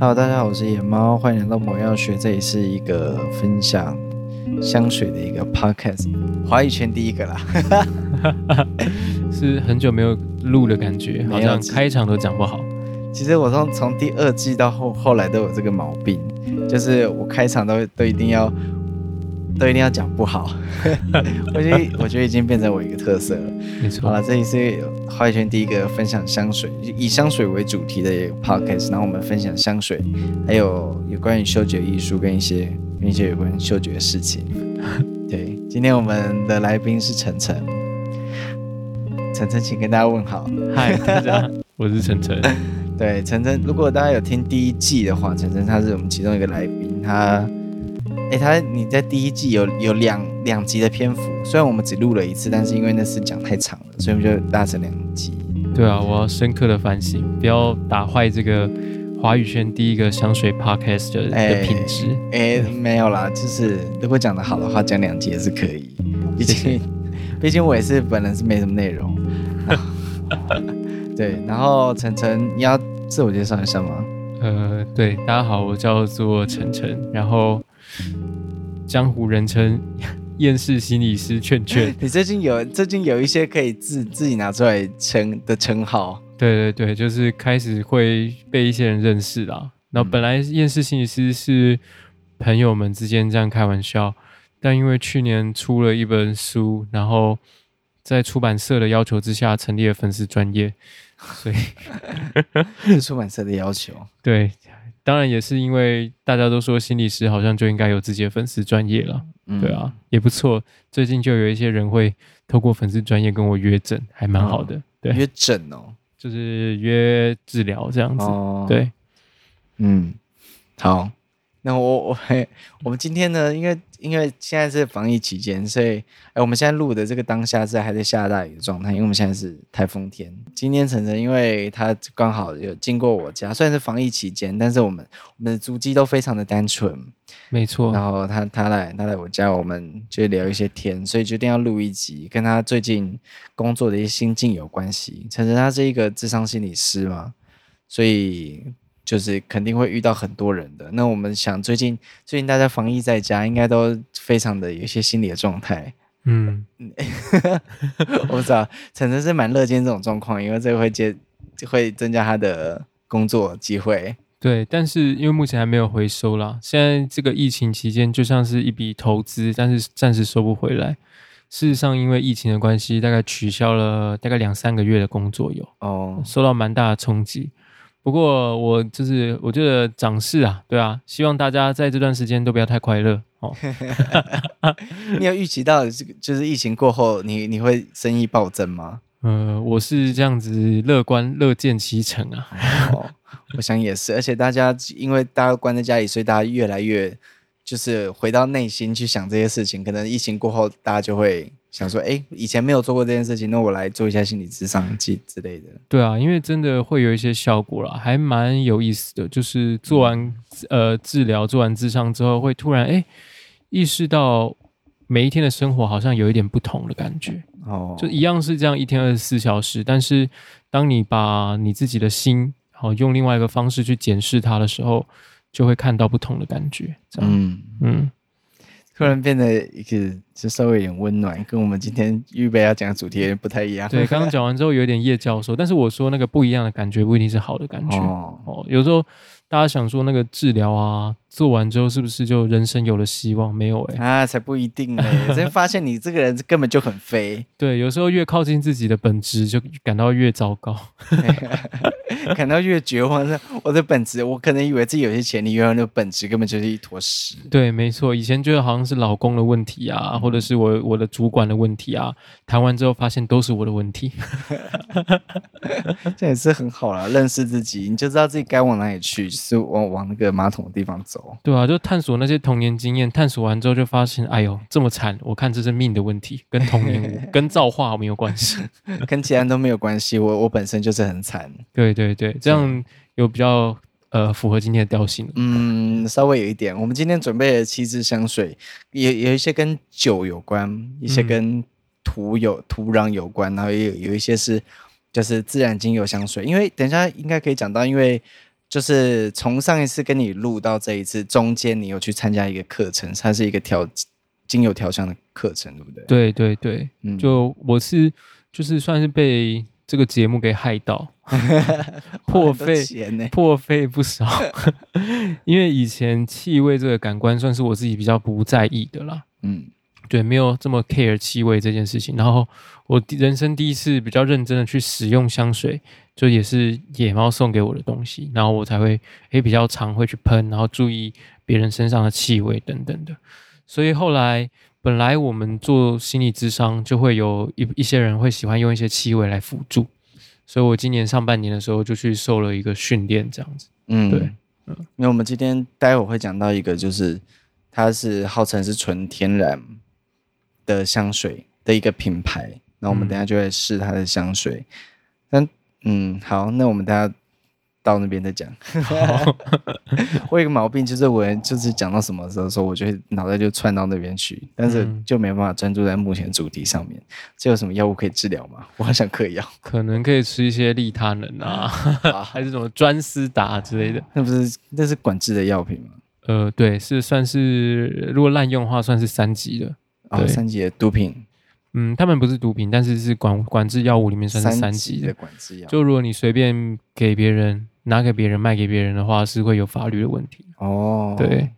Hello，大家好，我是野猫，欢迎来到魔药学。这里是一个分享香水的一个 podcast，华语圈第一个啦，是很久没有录的感觉，好像开场都讲不好。其实我从从第二季到后后来都有这个毛病，就是我开场都都一定要。都一定要讲不好，我觉得我觉得已经变成我一个特色了。没错。好了，这里是花语圈第一个分享香水，以香水为主题的 podcast。然后我们分享香水，还有有关于嗅觉艺术跟一些跟一些有关嗅觉的事情。对，今天我们的来宾是晨晨，晨晨，请跟大家问好。嗨，大家，我是晨晨。对，晨晨，如果大家有听第一季的话，晨晨他是我们其中一个来宾，他。哎，他你在第一季有有两两集的篇幅，虽然我们只录了一次，但是因为那次讲太长了，所以我们就搭成两集。对啊，我要深刻的反省，不要打坏这个华语圈第一个香水 podcast 的品质。哎，没有啦，就是如果讲得好的话，讲两集也是可以。毕竟，毕竟我也是本人是没什么内容。对，然后晨晨，你要自我介绍一下吗？呃，对，大家好，我叫做晨晨，然后。江湖人称 厌世心理师劝劝，你最近有最近有一些可以自自己拿出来称的称号？对对对，就是开始会被一些人认识了。然后本来厌世心理师是朋友们之间这样开玩笑，但因为去年出了一本书，然后在出版社的要求之下成立了粉丝专业，所以 是出版社的要求。对。当然也是因为大家都说心理师好像就应该有自己的粉丝专业了，嗯、对啊，也不错。最近就有一些人会透过粉丝专业跟我约诊，还蛮好的。哦、对，约诊哦，就是约治疗这样子。哦、对，嗯，好。那我我我们今天呢，因为因为现在是防疫期间，所以哎，我们现在录的这个当下是还在下大雨的状态，因为我们现在是台风天。今天晨晨因为他刚好有经过我家，虽然是防疫期间，但是我们我们的足迹都非常的单纯，没错。然后他他来他来我家，我们就聊一些天，所以决定要录一集，跟他最近工作的一些心境有关系。晨晨他是一个智商心理师嘛，所以。就是肯定会遇到很多人的。那我们想，最近最近大家防疫在家，应该都非常的有一些心理的状态。嗯，我不知道，晨晨是蛮乐见这种状况，因为这个会接会增加他的工作机会。对，但是因为目前还没有回收啦，现在这个疫情期间就像是一笔投资，但是暂时收不回来。事实上，因为疫情的关系，大概取消了大概两三个月的工作有哦，受到蛮大的冲击。不过我就是我觉得长势啊，对啊，希望大家在这段时间都不要太快乐哦。你有预期到这个就是疫情过后你，你你会生意暴增吗？呃，我是这样子乐观乐见其成啊。哦，我想也是，而且大家因为大家关在家里，所以大家越来越就是回到内心去想这些事情。可能疫情过后，大家就会。想说，哎，以前没有做过这件事情，那我来做一下心理咨商之之类的。对啊，因为真的会有一些效果啦，还蛮有意思的。就是做完呃治疗，做完咨商之后，会突然哎意识到每一天的生活好像有一点不同的感觉。哦，就一样是这样一天二十四小时，但是当你把你自己的心好用另外一个方式去检视它的时候，就会看到不同的感觉。这样，嗯嗯。突然变得一个就稍微有点温暖，跟我们今天预备要讲的主题不太一样。对，刚刚讲完之后有点叶教授，但是我说那个不一样的感觉不一定是好的感觉哦，哦。有时候大家想说那个治疗啊。做完之后是不是就人生有了希望？没有哎、欸，啊，才不一定呢、欸。真发现你这个人根本就很飞。对，有时候越靠近自己的本质，就感到越糟糕，感到越绝望。我的本质，我可能以为自己有些潜力，原来那本质根本就是一坨屎。对，没错。以前觉得好像是老公的问题啊，嗯、或者是我我的主管的问题啊，谈完之后发现都是我的问题。这也是很好啦，认识自己，你就知道自己该往哪里去，就是往往那个马桶的地方走。对啊，就探索那些童年经验，探索完之后就发现，哎呦，这么惨！我看这是命的问题，跟童年、跟造化没有关系，跟其他人都没有关系。我我本身就是很惨。对对对，这样有比较呃符合今天的调性。嗯，稍微有一点。我们今天准备了七支香水，有有一些跟酒有关，一些跟土有土壤有关，然后也有有一些是就是自然精油香水。因为等一下应该可以讲到，因为。就是从上一次跟你录到这一次中间，你有去参加一个课程，它是一个调精油调香的课程，对不对？对对对，嗯，就我是就是算是被这个节目给害到，破费破费不少，因为以前气味这个感官算是我自己比较不在意的啦，嗯，对，没有这么 care 气味这件事情，然后我人生第一次比较认真的去使用香水。就也是野猫送给我的东西，然后我才会诶比较常会去喷，然后注意别人身上的气味等等的。所以后来本来我们做心理智商，就会有一一些人会喜欢用一些气味来辅助，所以我今年上半年的时候就去受了一个训练，这样子。嗯，对，嗯，因为我们今天待会会讲到一个，就是它是号称是纯天然的香水的一个品牌，那我们等下就会试它的香水，但。嗯，好，那我们大家到那边再讲。我有个毛病，就是我就是讲到什么时候说，我就脑袋就窜到那边去，但是就没办法专注在目前主题上面。这有什么药物可以治疗吗？我好想嗑药，可能可以吃一些利他能啊，还是什么专司达之类的。那不是那是管制的药品吗？呃，对，是算是如果滥用的话，算是三级的，哦，三级的毒品。嗯，他们不是毒品，但是是管管制药物里面算是三级的管制药。就如果你随便给别人拿给别人卖给别人的话，是会有法律的问题。哦，对，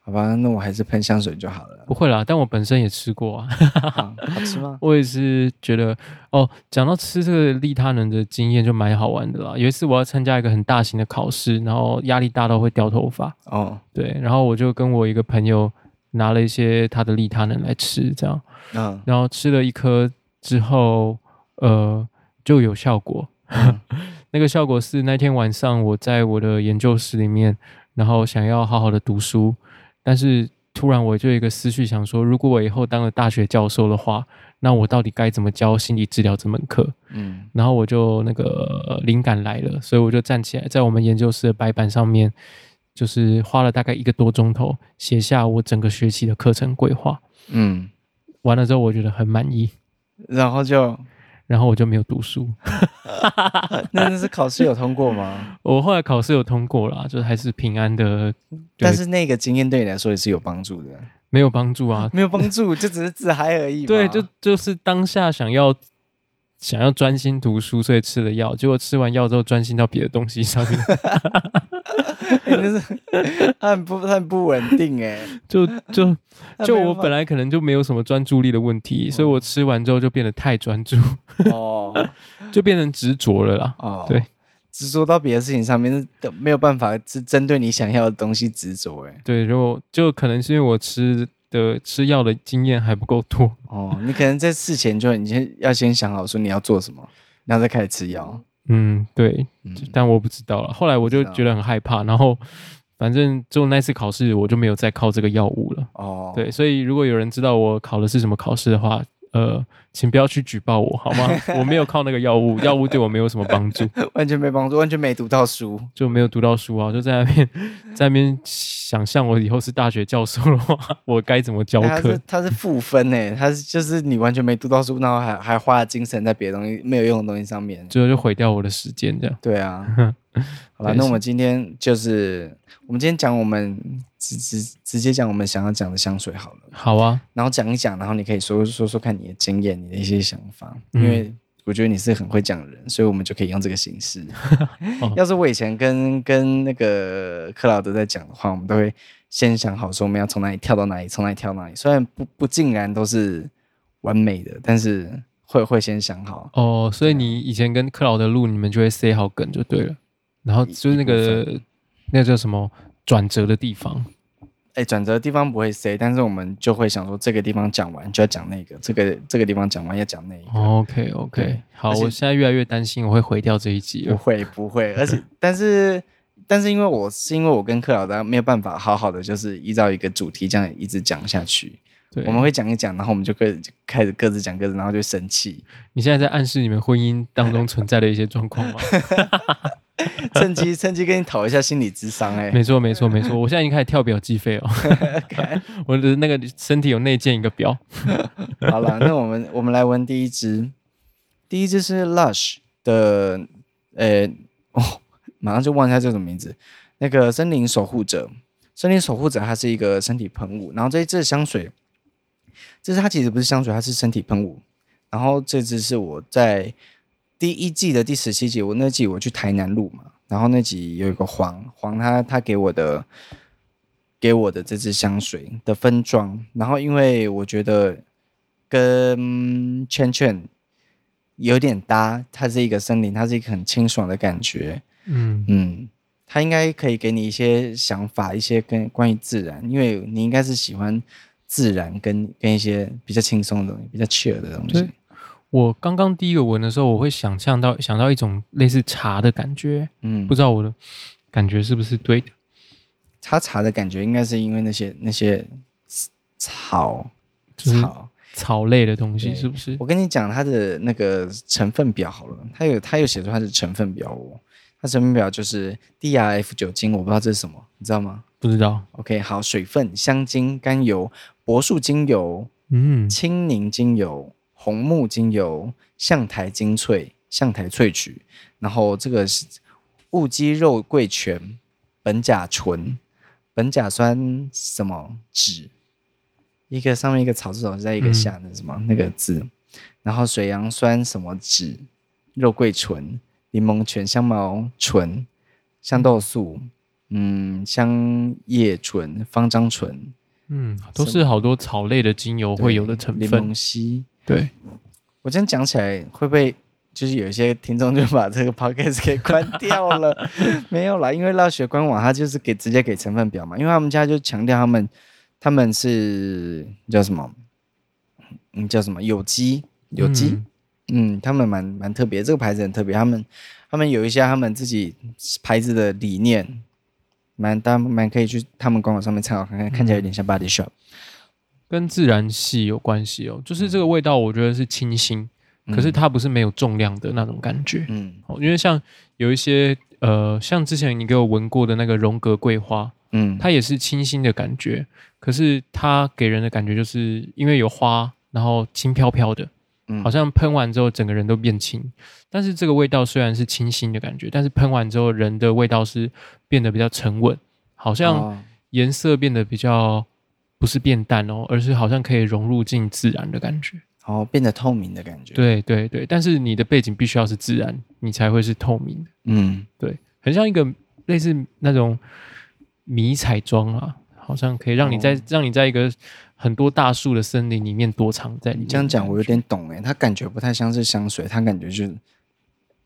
好吧，那我还是喷香水就好了。不会啦，但我本身也吃过啊。好，好吃吗？我也是觉得哦，讲到吃这个利他人的经验就蛮好玩的啦。有一次我要参加一个很大型的考试，然后压力大到会掉头发。哦，对，然后我就跟我一个朋友拿了一些他的利他能来吃，这样。嗯，然后吃了一颗之后，呃，就有效果。嗯、那个效果是那天晚上我在我的研究室里面，然后想要好好的读书，但是突然我就有一个思绪想说，如果我以后当了大学教授的话，那我到底该怎么教心理治疗这门课？嗯，然后我就那个灵感来了，所以我就站起来，在我们研究室的白板上面，就是花了大概一个多钟头，写下我整个学期的课程规划。嗯。完了之后，我觉得很满意，然后就，然后我就没有读书。那 那是考试有通过吗？我后来考试有通过啦，就是还是平安的。但是那个经验对你来说也是有帮助的。没有帮助啊，没有帮助，就只是自嗨而已。对，就就是当下想要想要专心读书，所以吃了药，结果吃完药之后专心到别的东西上面。欸、就是他很不他很不稳定哎，就就就我本来可能就没有什么专注力的问题，所以我吃完之后就变得太专注哦，就变成执着了啦。哦，对，执着到别的事情上面都没有办法是针对你想要的东西执着哎。对，如果就可能是因为我吃的吃药的经验还不够多哦，你可能在事前就你先要先想好说你要做什么，然后再开始吃药。嗯，对，但我不知道了。后来我就觉得很害怕，然后反正就那次考试，我就没有再靠这个药物了。哦，对，所以如果有人知道我考的是什么考试的话，呃，请不要去举报我好吗？我没有靠那个药物，药物对我没有什么帮助，完全没帮助，完全没读到书，就没有读到书啊，就在那边 在那边想象我以后是大学教授的话，我该怎么教课？他是负分诶，他是就是你完全没读到书，然后还还花了精神在别的东西没有用的东西上面，最后就毁掉我的时间这样。对啊。好了，那我们今天就是我们今天讲我们直直直接讲我们想要讲的香水好了。好啊，然后讲一讲，然后你可以说说说看你的经验，你的一些想法，因为我觉得你是很会讲的人，所以我们就可以用这个形式。哦、要是我以前跟跟那个克劳德在讲的话，我们都会先想好说我们要从哪里跳到哪里，从哪里跳到哪里。虽然不不尽然都是完美的，但是会会先想好。哦，所以你以前跟克劳德录，你们就会塞好梗就对了。然后就是那个那个叫什么转折的地方，哎，转折的地方不会 say，但是我们就会想说这个地方讲完就要讲那个，这个这个地方讲完要讲那个。OK OK，好，我现在越来越担心我会毁掉这一集。不会不会，而且 但是但是因为我是因为我跟克老大没有办法好好的就是依照一个主题这样一直讲下去，对，我们会讲一讲，然后我们就各就开始各自讲各自，然后就生气。你现在在暗示你们婚姻当中存在的一些状况吗？趁机趁机跟你讨一下心理智商哎，没错没错没错，我现在已经开始跳表计费哦，我的那个身体有内建一个表。好了，那我们我们来闻第一支，第一支是 Lush 的，呃、欸，哦，马上就忘记它叫什么名字。那个森林守护者，森林守护者，它是一个身体喷雾。然后这一支香水，这是它其实不是香水，它是身体喷雾。然后这支是我在第一季的第十七集，我那季我去台南录嘛，然后那集有一个黄黄他他给我的给我的这支香水的分装，然后因为我觉得跟圈圈有点搭，它是一个森林，它是一个很清爽的感觉，嗯嗯，它应该可以给你一些想法，一些跟关于自然，因为你应该是喜欢自然跟跟一些比较轻松的东西，比较 chill 的东西。我刚刚第一个闻的时候，我会想象到想到一种类似茶的感觉，嗯，不知道我的感觉是不是对的？茶茶的感觉应该是因为那些那些草草草类的东西，是不是？我跟你讲它的那个成分表好了，它有它有写出它的成分表哦，它成分表就是 DRF 酒精，我不知道这是什么，你知道吗？不知道。OK，好，水分、香精、甘油、柏树精油、嗯，青柠精油。红木精油、橡苔精粹、橡苔萃取，然后这个是雾鸡肉桂醛、苯甲醇、苯甲酸什么酯，一个上面一个草字头，在一个下的什么、嗯、那个字，然后水杨酸什么酯、肉桂醇、柠檬醛、香茅醇、香豆素、嗯，香叶醇、芳樟醇，嗯，都是好多草类的精油会有的成分，柠檬烯。对，我这样讲起来会不会就是有一些听众就把这个 podcast 给关掉了？没有啦，因为辣雪官网它就是给直接给成分表嘛，因为他们家就强调他们他们是叫什么？嗯，叫什么？有机有机，嗯，嗯，他们蛮蛮特别，这个牌子很特别，他们他们有一些他们自己牌子的理念，蛮大蛮可以去他们官网上面参考看看，看起来有点像 Body Shop。跟自然系有关系哦，就是这个味道，我觉得是清新，嗯、可是它不是没有重量的那种感觉。嗯，因为像有一些呃，像之前你给我闻过的那个荣格桂花，嗯，它也是清新的感觉，可是它给人的感觉就是因为有花，然后轻飘飘的，嗯，好像喷完之后整个人都变轻。但是这个味道虽然是清新的感觉，但是喷完之后人的味道是变得比较沉稳，好像颜色变得比较。不是变淡哦，而是好像可以融入进自然的感觉，哦，变得透明的感觉。对对对，但是你的背景必须要是自然，你才会是透明的。嗯，对，很像一个类似那种迷彩装啊，好像可以让你在、哦、让你在一个很多大树的森林里面躲藏在里面。你这样讲我有点懂诶，它感觉不太像是香水，它感觉就是。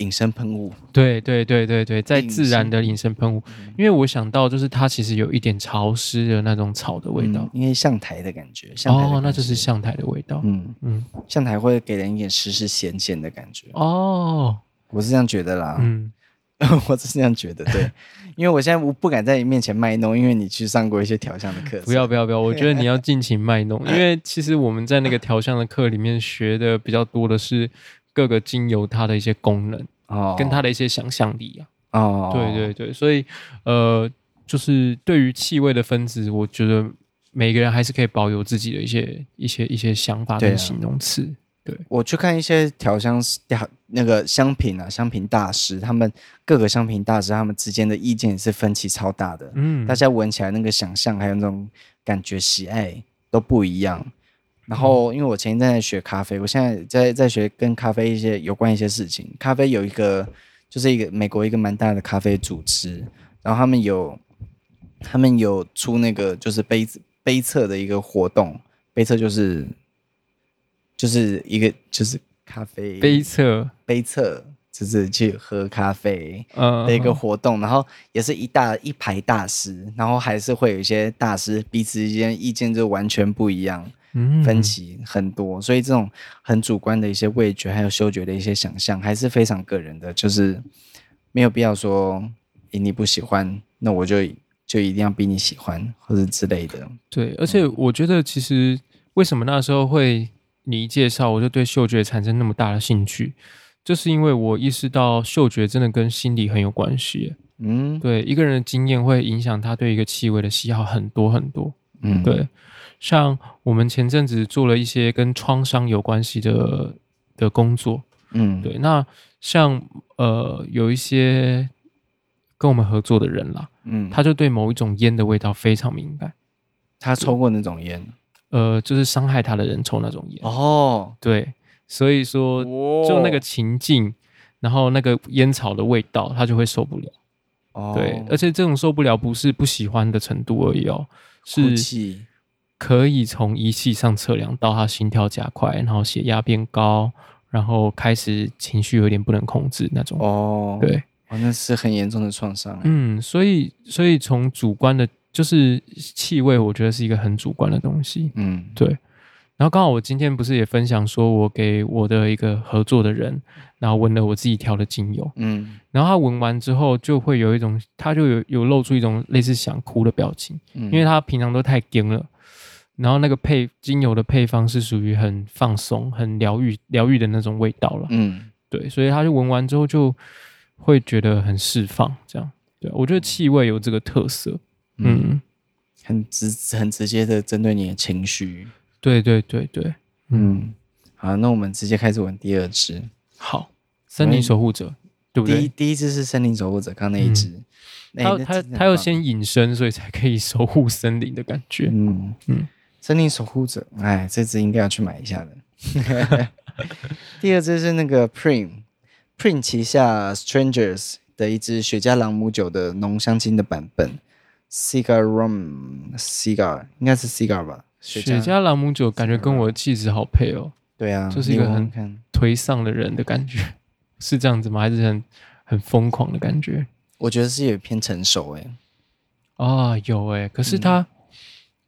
隐身喷雾，对对对对对，在自然的隐身喷雾，因为我想到就是它其实有一点潮湿的那种草的味道，因为象苔的感觉，哦，那就是象苔的味道，嗯嗯，象苔会给人一点湿湿咸咸的感觉，哦，我是这样觉得啦，嗯，我是这样觉得，对，因为我现在我不敢在你面前卖弄，因为你去上过一些调香的课，不要不要不要，我觉得你要尽情卖弄，因为其实我们在那个调香的课里面学的比较多的是。各个精油它的一些功能哦，跟它的一些想象力啊，哦，对对对，所以呃，就是对于气味的分子，我觉得每个人还是可以保有自己的一些一些一些想法跟形容词。对，啊、我去看一些调香调那个香品啊，香品大师，他们各个香品大师他们之间的意见也是分歧超大的，嗯，大家闻起来那个想象还有那种感觉喜爱都不一样。然后，因为我前一阵在学咖啡，我现在在在学跟咖啡一些有关一些事情。咖啡有一个，就是一个美国一个蛮大的咖啡组织，然后他们有他们有出那个就是杯子杯测的一个活动，杯测就是就是一个就是咖啡杯测杯测，就是去喝咖啡的一个活动。Uh 然后也是一大一排大师，然后还是会有一些大师彼此之间意见就完全不一样。分歧很多，所以这种很主观的一些味觉，还有嗅觉的一些想象，还是非常个人的，就是没有必要说，你不喜欢，那我就就一定要逼你喜欢，或者之类的。对，而且我觉得，其实为什么那时候会你一介绍，我就对嗅觉产生那么大的兴趣，就是因为我意识到嗅觉真的跟心理很有关系。嗯，对，一个人的经验会影响他对一个气味的喜好很多很多。嗯，对。像我们前阵子做了一些跟创伤有关系的的工作，嗯，对。那像呃有一些跟我们合作的人啦，嗯，他就对某一种烟的味道非常敏感。他抽过那种烟，呃，就是伤害他的人抽那种烟。哦，对，所以说就那个情境，然后那个烟草的味道，他就会受不了。哦，对，而且这种受不了不是不喜欢的程度而已哦，是可以从仪器上测量到他心跳加快，然后血压变高，然后开始情绪有点不能控制那种。哦，对，哦，那是很严重的创伤。嗯，所以所以从主观的，就是气味，我觉得是一个很主观的东西。嗯，对。然后刚好我今天不是也分享说，我给我的一个合作的人，然后闻了我自己调的精油，嗯，然后他闻完之后就会有一种，他就有有露出一种类似想哭的表情，嗯，因为他平常都太惊了，然后那个配精油的配方是属于很放松、很疗愈、疗愈的那种味道了，嗯，对，所以他就闻完之后就会觉得很释放，这样，对，我觉得气味有这个特色，嗯，嗯很直很直接的针对你的情绪。对对对对，嗯，好，那我们直接开始闻第二支。好，森林守护者，对不对？第一第一支是森林守护者，刚那一支，他他他要先隐身，所以才可以守护森林的感觉。嗯嗯，森林守护者，哎，这支应该要去买一下的。第二支是那个 Prin，Prin 旗下 Strangers 的一支雪茄朗姆酒的浓香精的版本，Cigar Rum，Cigar 应该是 Cigar 吧。雪茄朗姆酒感觉跟我的气质好配哦。对啊，就是一个很颓丧的人的感觉，是这样子吗？还是很很疯狂的感觉？我觉得是有偏成熟哎。啊，有哎，可是它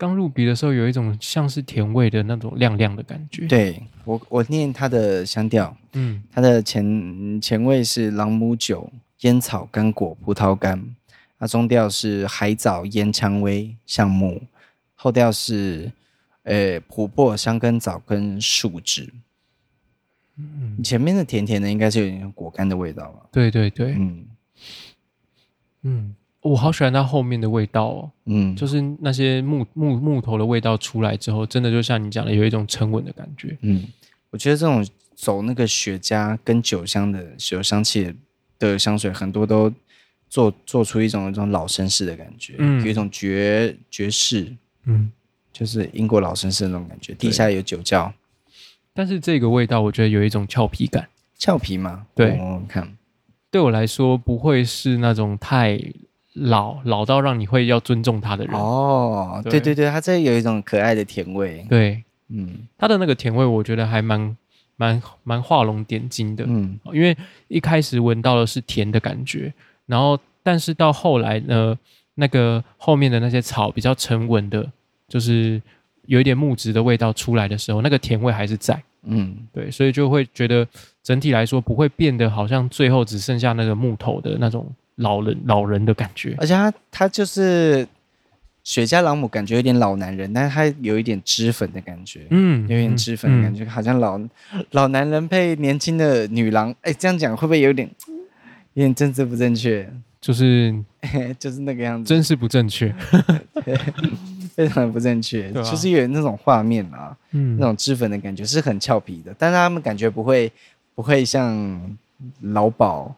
刚入鼻的时候有一种像是甜味的那种亮亮的感觉。对我，我念它的香调，嗯，它的前前味是朗姆酒、烟草、干果、葡萄干，它中调是海藻、烟、蔷薇、橡木，后调是。诶，琥珀、香根藻跟树脂。嗯，前面的甜甜的应该是有点果干的味道吧？对对对，嗯嗯，我好喜欢它后面的味道哦。嗯，就是那些木木木头的味道出来之后，真的就像你讲的，有一种沉稳的感觉。嗯，我觉得这种走那个雪茄跟酒香的酒香气的香水，很多都做做出一种一种老绅士的感觉，嗯，有一种爵爵士，嗯。就是英国老绅士那种感觉，地下有酒窖，但是这个味道我觉得有一种俏皮感，俏皮吗？对，我看对我来说不会是那种太老老到让你会要尊重他的人。哦。对。对对，他这有一种可爱的甜味，对，嗯，他的那个甜味我觉得还蛮蛮蛮画龙点睛的，嗯，因为一开始闻到的是甜的感觉，然后但是到后来呢，那个后面的那些草比较沉稳的。就是有一点木质的味道出来的时候，那个甜味还是在，嗯，对，所以就会觉得整体来说不会变得好像最后只剩下那个木头的那种老人老人的感觉，而且他他就是雪茄朗姆，感觉有点老男人，但是他有一点脂粉的感觉，嗯，有点脂粉的感觉，嗯、好像老老男人配年轻的女郎，哎、欸，这样讲会不会有点有点政治不正确？就是 就是那个样子，真是不正确。非常的不正确，啊、就是有那种画面啊，嗯，那种脂粉的感觉是很俏皮的，但是他们感觉不会不会像劳保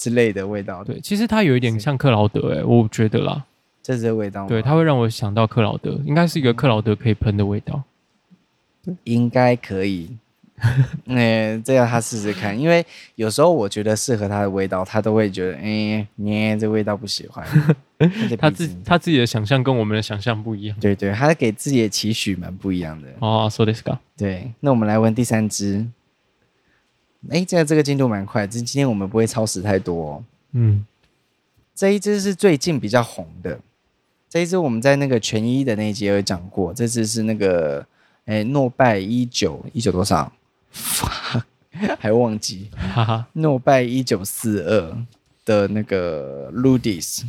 之类的味道。对，其实它有一点像克劳德、欸，哎，我觉得啦，这是味道？对，它会让我想到克劳德，应该是一个克劳德可以喷的味道，应该可以。嗯，这要他试试看，因为有时候我觉得适合他的味道，他都会觉得，哎、欸，你这味道不喜欢。他自他自己的想象跟我们的想象不一样。对对，他给自己的期许蛮不一样的。哦，说的是个。对，那我们来闻第三支。哎，现在这个进度蛮快，今今天我们不会超时太多、哦。嗯，这一支是最近比较红的。这一支我们在那个全一的那一集有讲过，这支是那个，哎，诺拜一九一九多少？还忘记，哈哈，诺拜一九四二的那个 Ludis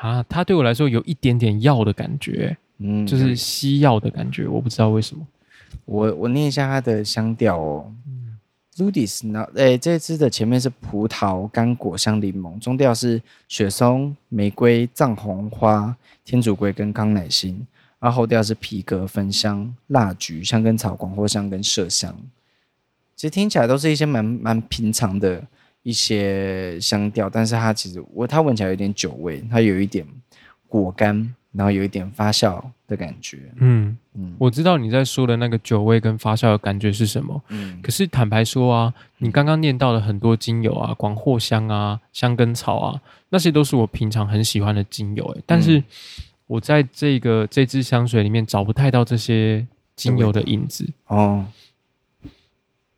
啊，它对我来说有一点点药的感觉，嗯，就是西药的感觉，我不知道为什么。我我念一下它的香调哦、嗯、，Ludis 那诶，这支的前面是葡萄、干果、香柠檬，中调是雪松、玫瑰、藏红花、天竺葵跟康乃馨，然后后调是皮革、焚香、蜡菊、香根草、广藿香跟麝香。其实听起来都是一些蛮蛮平常的一些香调，但是它其实我它闻起来有点酒味，它有一点果干，然后有一点发酵的感觉。嗯嗯，我知道你在说的那个酒味跟发酵的感觉是什么。嗯，可是坦白说啊，你刚刚念到的很多精油啊，广藿香啊、香根草啊，那些都是我平常很喜欢的精油。哎，但是我在这个这支香水里面找不太到这些精油的影子。哦，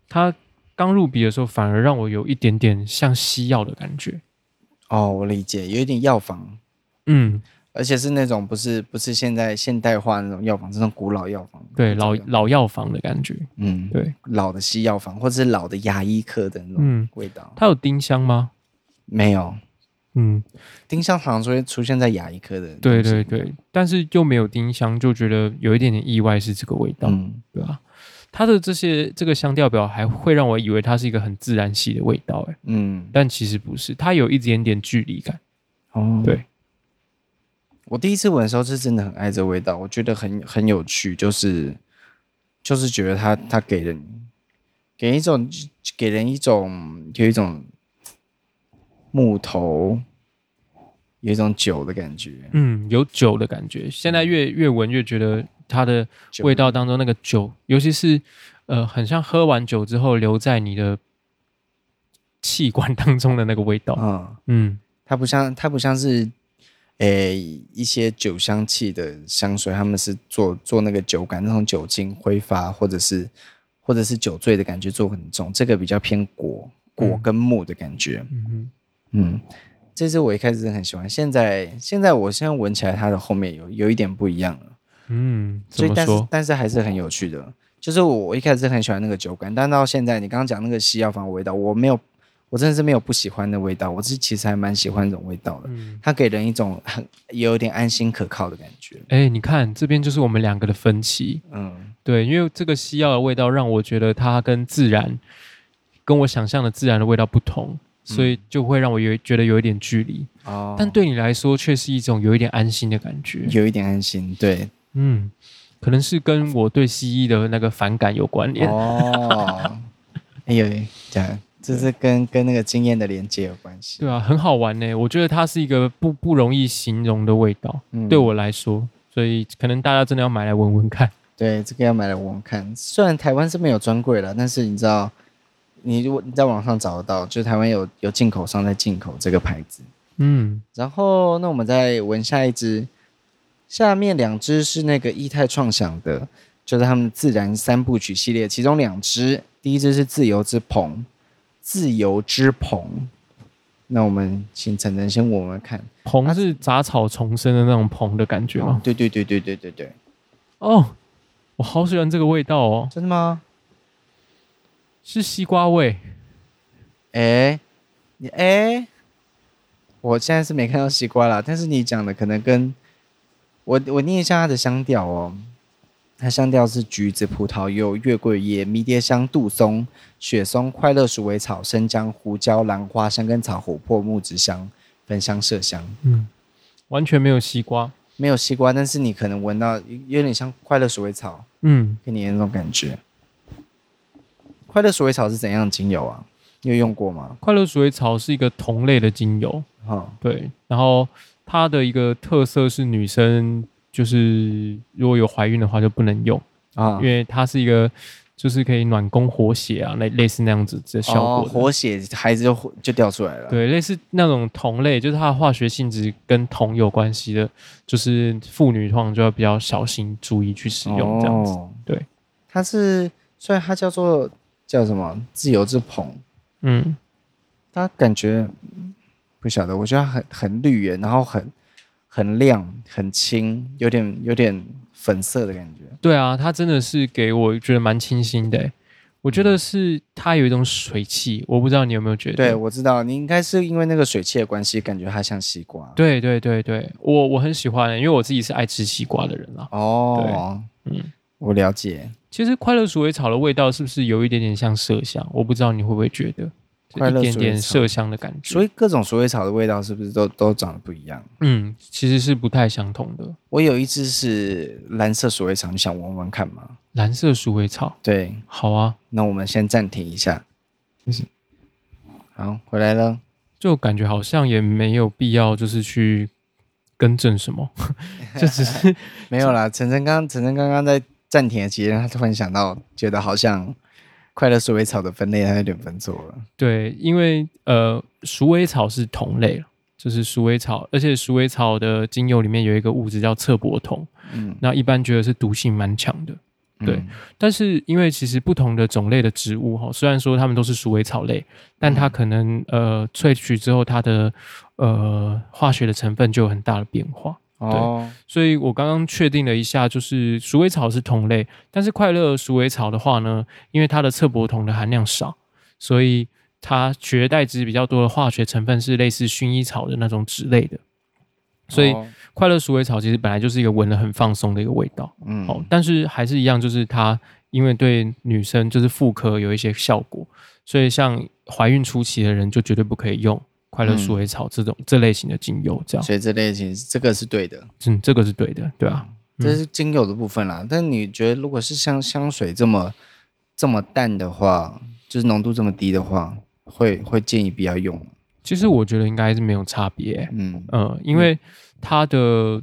它。刚入鼻的时候，反而让我有一点点像西药的感觉。哦，我理解，有一点药房，嗯，而且是那种不是不是现在现代化那种药房，这种古老药房，对，老老药房的感觉，嗯，对，老的西药房或者是老的牙医科的那种味道。它有丁香吗？没有，嗯，丁香常常会出现在牙医科的，对对对，但是就没有丁香，就觉得有一点点意外，是这个味道，嗯，对吧？它的这些这个香调表还会让我以为它是一个很自然系的味道，哎，嗯，但其实不是，它有一点点距离感。哦，对，我第一次闻的时候是真的很爱这味道，我觉得很很有趣，就是就是觉得它它给人给一种给人一种有一种木头，有一种酒的感觉，嗯，有酒的感觉。现在越越闻越觉得。它的味道当中那个酒，尤其是呃，很像喝完酒之后留在你的气管当中的那个味道。嗯嗯，它不像它不像是诶、欸、一些酒香气的香水，他们是做做那个酒感那种酒精挥发或者是或者是酒醉的感觉做很重，这个比较偏果果跟木的感觉。嗯嗯嗯，这支我一开始很喜欢，现在现在我现在闻起来它的后面有有一点不一样了。嗯，所以但是但是还是很有趣的，就是我一开始很喜欢那个酒感，但到现在你刚刚讲那个西药房的味道，我没有，我真的是没有不喜欢的味道，我是其实还蛮喜欢这种味道的，嗯，它给人一种很有点安心可靠的感觉。哎、欸，你看这边就是我们两个的分歧，嗯，对，因为这个西药的味道让我觉得它跟自然，跟我想象的自然的味道不同，所以就会让我有觉得有一点距离。哦，但对你来说却是一种有一点安心的感觉，有一点安心，对。嗯，可能是跟我对西医的那个反感有关联哦。哎呦，这样这是跟跟那个经验的连接有关系。对啊，很好玩呢。我觉得它是一个不不容易形容的味道，嗯，对我来说，所以可能大家真的要买来闻闻看。对，这个要买来闻闻看。虽然台湾是没有专柜了，但是你知道，你如果你在网上找得到，就是台湾有有进口商在进口这个牌子。嗯，然后那我们再闻下一支。下面两支是那个液态创想的，就是他们自然三部曲系列，其中两支，第一支是自由之棚，自由之棚。那我们请晨晨先闻闻看，棚是杂草丛生的那种棚的感觉吗？哦，对对对对对对对。哦，我好喜欢这个味道哦！真的吗？是西瓜味。哎，你哎，我现在是没看到西瓜啦，但是你讲的可能跟。我我念一下它的香调哦，它香调是橘子、葡萄柚、月桂叶、迷迭香、杜松、雪松、快乐鼠尾草、生姜、胡椒、兰花、香根草、琥珀、木质香、焚香、麝香。嗯，完全没有西瓜，没有西瓜，但是你可能闻到有点像快乐鼠尾草，嗯，给你的那种感觉。快乐鼠尾草是怎样的精油啊？你有用过吗？快乐鼠尾草是一个同类的精油，哈、哦，对，然后。它的一个特色是女生就是如果有怀孕的话就不能用啊，因为它是一个就是可以暖宫活血啊，类类似那样子的效果的，哦，活血孩子就就掉出来了。对，类似那种酮类，就是它的化学性质跟酮有关系的，就是妇女通常就要比较小心注意去使用这样子。哦，对，它是所以它叫做叫什么自由之棚，嗯，它感觉。不晓得，我觉得很很绿耶，然后很很亮，很轻，有点有点粉色的感觉。对啊，它真的是给我觉得蛮清新的。我觉得是它有一种水汽，我不知道你有没有觉得？对，我知道你应该是因为那个水汽的关系，感觉它像西瓜。对对对对，我我很喜欢，因为我自己是爱吃西瓜的人啦。哦，嗯，我了解。其实快乐鼠尾草的味道是不是有一点点像麝香？我不知道你会不会觉得。一点点麝香的感觉，所以各种鼠尾草的味道是不是都都长得不一样？嗯，其实是不太相同的。我有一只是蓝色鼠尾草，你想闻闻看吗？蓝色鼠尾草，对，好啊。那我们先暂停一下。好，回来了，就感觉好像也没有必要，就是去更正什么，就只是没有啦。晨晨刚晨晨刚刚在暂停的期间，他突然想到，觉得好像快乐鼠尾草的分类它有点分错了。对，因为呃，鼠尾草是同类就是鼠尾草，而且鼠尾草的精油里面有一个物质叫侧柏酮，嗯，那一般觉得是毒性蛮强的。对，嗯、但是因为其实不同的种类的植物哈，虽然说它们都是鼠尾草类，但它可能呃萃取之后，它的呃化学的成分就有很大的变化。对，哦、所以我刚刚确定了一下，就是鼠尾草是同类，但是快乐鼠尾草的话呢，因为它的侧柏酮的含量少，所以它取而代之比较多的化学成分是类似薰衣草的那种脂类的，所以。哦。快乐鼠尾草其实本来就是一个闻得很放松的一个味道，嗯，哦，但是还是一样，就是它因为对女生就是妇科有一些效果，所以像怀孕初期的人就绝对不可以用快乐鼠尾草这种、嗯、这类型的精油，这样。所以这类型这个是对的，嗯，这个是对的，对啊，嗯、这是精油的部分啦。但你觉得如果是像香水这么这么淡的话，就是浓度这么低的话，会会建议不要用？其实我觉得应该是没有差别，嗯呃，因为。它的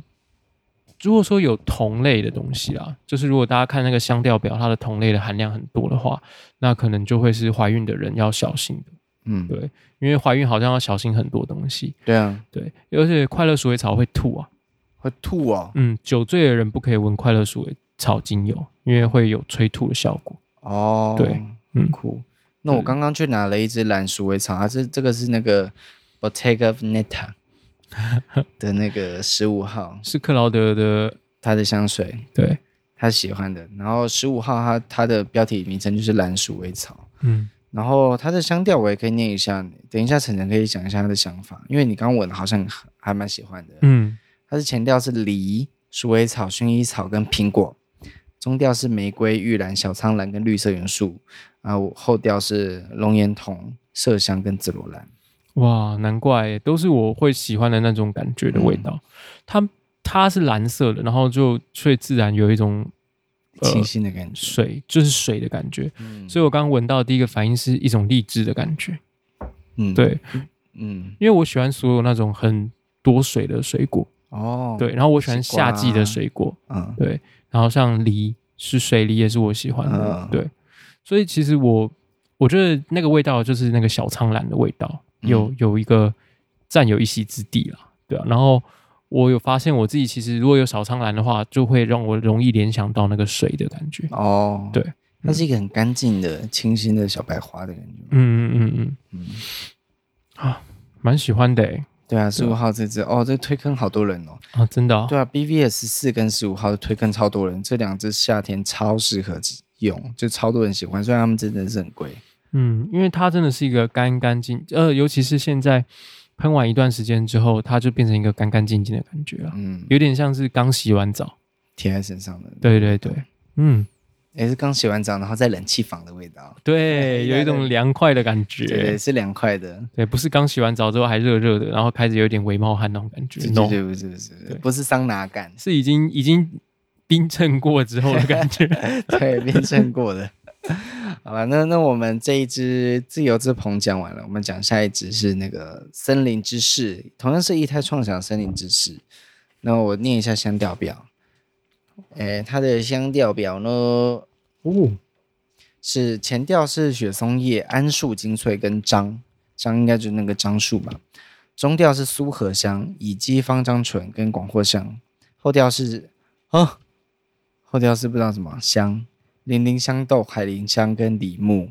如果说有同类的东西啊，就是如果大家看那个香调表，它的同类的含量很多的话，那可能就会是怀孕的人要小心的。嗯，对，因为怀孕好像要小心很多东西。对啊，对，而且快乐鼠尾草会吐啊，会吐啊。嗯，酒醉的人不可以闻快乐鼠尾草精油，因为会有催吐的效果。哦，对，嗯，酷。那我刚刚去拿了一支蓝鼠尾草，它是这个是那个 Bottega Veneta。的那个十五号 是克劳德的他的香水，对，他喜欢的。然后十五号他他的标题名称就是蓝鼠尾草，嗯，然后它的香调我也可以念一下，等一下晨晨可以讲一下他的想法，因为你刚刚闻好像还蛮喜欢的，嗯，它是前调是梨、鼠尾草、薰衣草跟苹果，中调是玫瑰、玉兰、小苍兰跟绿色元素，然后后调是龙涎酮、麝香跟紫罗兰。哇，难怪都是我会喜欢的那种感觉的味道。嗯、它它是蓝色的，然后就却自然有一种清新的感觉，水就是水的感觉。嗯、所以我刚刚闻到的第一个反应是一种荔枝的感觉。嗯，对，嗯，因为我喜欢所有那种很多水的水果。哦，对，然后我喜欢夏季的水果。嗯，对，然后像梨是水梨也是我喜欢的。嗯、对，所以其实我我觉得那个味道就是那个小苍兰的味道。有有一个占有一席之地了，对啊。然后我有发现我自己其实如果有小苍兰的话，就会让我容易联想到那个水的感觉。哦，对，它是一个很干净的、清新的小白花的感觉。嗯嗯嗯嗯嗯，啊，蛮喜欢的诶。对啊，十五号这只哦，这推坑好多人哦。啊，真的？对啊，BVS 四跟十五号的推坑超多人，这两只夏天超适合用，就超多人喜欢，虽然他们真的是很贵。嗯，因为它真的是一个干干净，呃，尤其是现在喷完一段时间之后，它就变成一个干干净净的感觉了。嗯，有点像是刚洗完澡贴在身上的。对对对，嗯，也是刚洗完澡，然后在冷气房的味道。对，有一种凉快的感觉。对，是凉快的。对，不是刚洗完澡之后还热热的，然后开始有点微冒汗那种感觉。对对对，不是不是，不是桑拿感，是已经已经冰镇过之后的感觉。对，冰镇过的。好吧，那那我们这一支自由之棚讲完了，我们讲下一支是那个森林之士，同样是一胎创想森林之士。那我念一下香调表，诶，它的香调表呢，哦，是前调是雪松叶、桉树精粹跟樟，樟应该就是那个樟树吧。中调是苏合香、乙基芳樟醇跟广藿香，后调是啊，后调是不知道什么香。零陵香豆、海林香跟李木，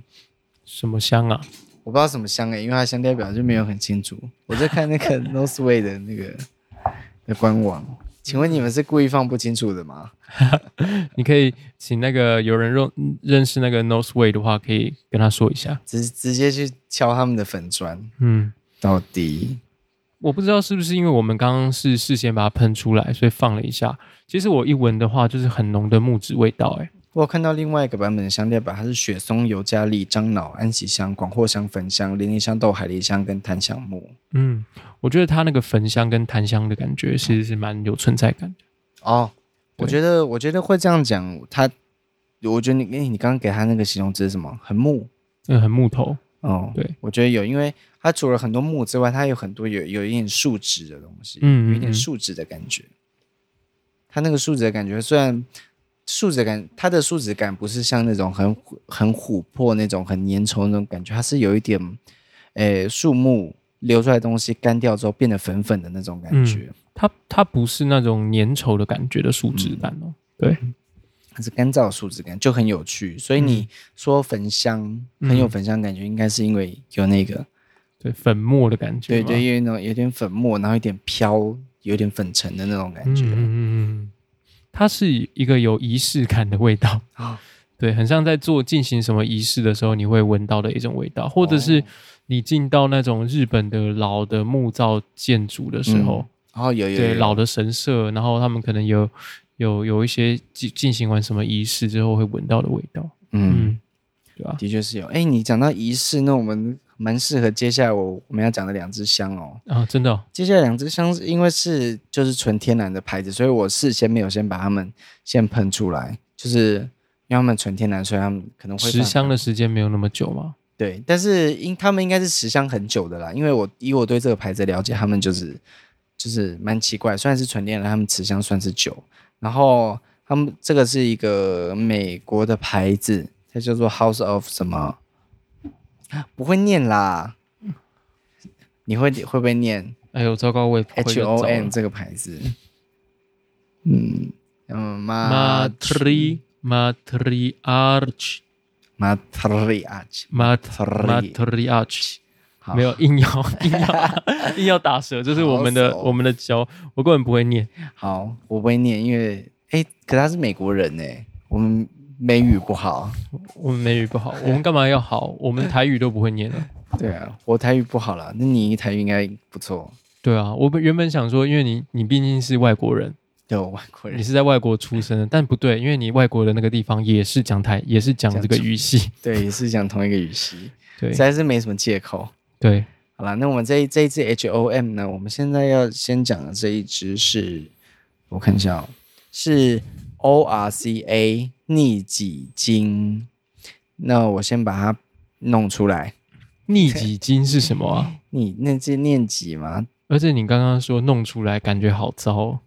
什么香啊？我不知道什么香诶、欸，因为它香调表就没有很清楚。我在看那个 Noseway 的那个 的官网，请问你们是故意放不清楚的吗？你可以请那个有人认认识那个 Noseway 的话，可以跟他说一下，直直接去敲他们的粉砖。嗯，到底我不知道是不是因为我们刚刚是事先把它喷出来，所以放了一下。其实我一闻的话，就是很浓的木质味道诶、欸。我看到另外一个版本的香料表，它是雪松、尤加利、樟脑、安息香、广藿香、焚香、零陵香豆、海狸香跟檀香木。嗯，我觉得它那个焚香跟檀香的感觉，其实是蛮有存在感的。哦，我觉得，我觉得会这样讲，它，我觉得你，你刚刚给他那个形容词是什么？很木，嗯，很木头。哦，对，我觉得有，因为它除了很多木之外，它有很多有有一点树脂的东西，嗯，有一点树脂的感觉。它那个树脂的感觉，虽然树脂感，它的树脂感不是像那种很很琥珀那种很粘稠那种感觉，它是有一点，诶、欸，树木流出来的东西干掉之后变得粉粉的那种感觉。嗯、它它不是那种粘稠的感觉的树脂感哦，嗯、对。它是干燥的树脂感，就很有趣。所以你说焚香、嗯、很有焚香感觉，应该是因为有那个对粉末的感觉，对对，有那种有点粉末，然后有点飘，有点粉尘的那种感觉。嗯嗯嗯，它是一个有仪式感的味道。对，很像在做进行什么仪式的时候你会闻到的一种味道，或者是你进到那种日本的老的木造建筑的时候，哦、有有，有对老的神社，然后他们可能有。有有一些进进行完什么仪式之后会闻到的味道，嗯，嗯，对吧？的确是有。哎，你讲到仪式，那我们蛮适合接下来我我们要讲的两支香哦。啊，真的、哦？接下来两支香，因为是就是纯天然的牌子，所以我事先没有先把它们先喷出来，就是因为它们纯天然，所以它们可能会持香的时间没有那么久嘛。对，但是应他们应该是持香很久的啦，因为我以我对这个牌子了解，他们就是就是蛮奇怪，虽然是纯天然，他们持香算是久。然后他们这个是一个美国的牌子，它叫做 House of 什么？不会念啦，你会会不会念？哎呦，糟糕，我也不会 H O M 这个牌子，嗯嗯，Matri Matriarch Matriarch Matriarch 没有硬要 硬要硬要打舌，这是我们的我们的教，我根本不会念。好，我不会念，因为哎，可他是美国人呢，我们美语不好，我们美语不好，我们干嘛要好？我们台语都不会念了。对啊，我台语不好了，那你台语应该不错。对啊，我原本想说，因为你你毕竟是外国人，对，外国人，你是在外国出生的，但不对，因为你外国的那个地方也是讲台，也是讲这个语系，对，也是讲同一个语系，对，实在是没什么借口。对，好了，那我们这一这一支 H O M 呢？我们现在要先讲的这一支是，我看一下哦，是 O R C A 逆己经。那我先把它弄出来。逆己经是什么啊？你那是念己吗？而且你刚刚说弄出来，感觉好糟哦。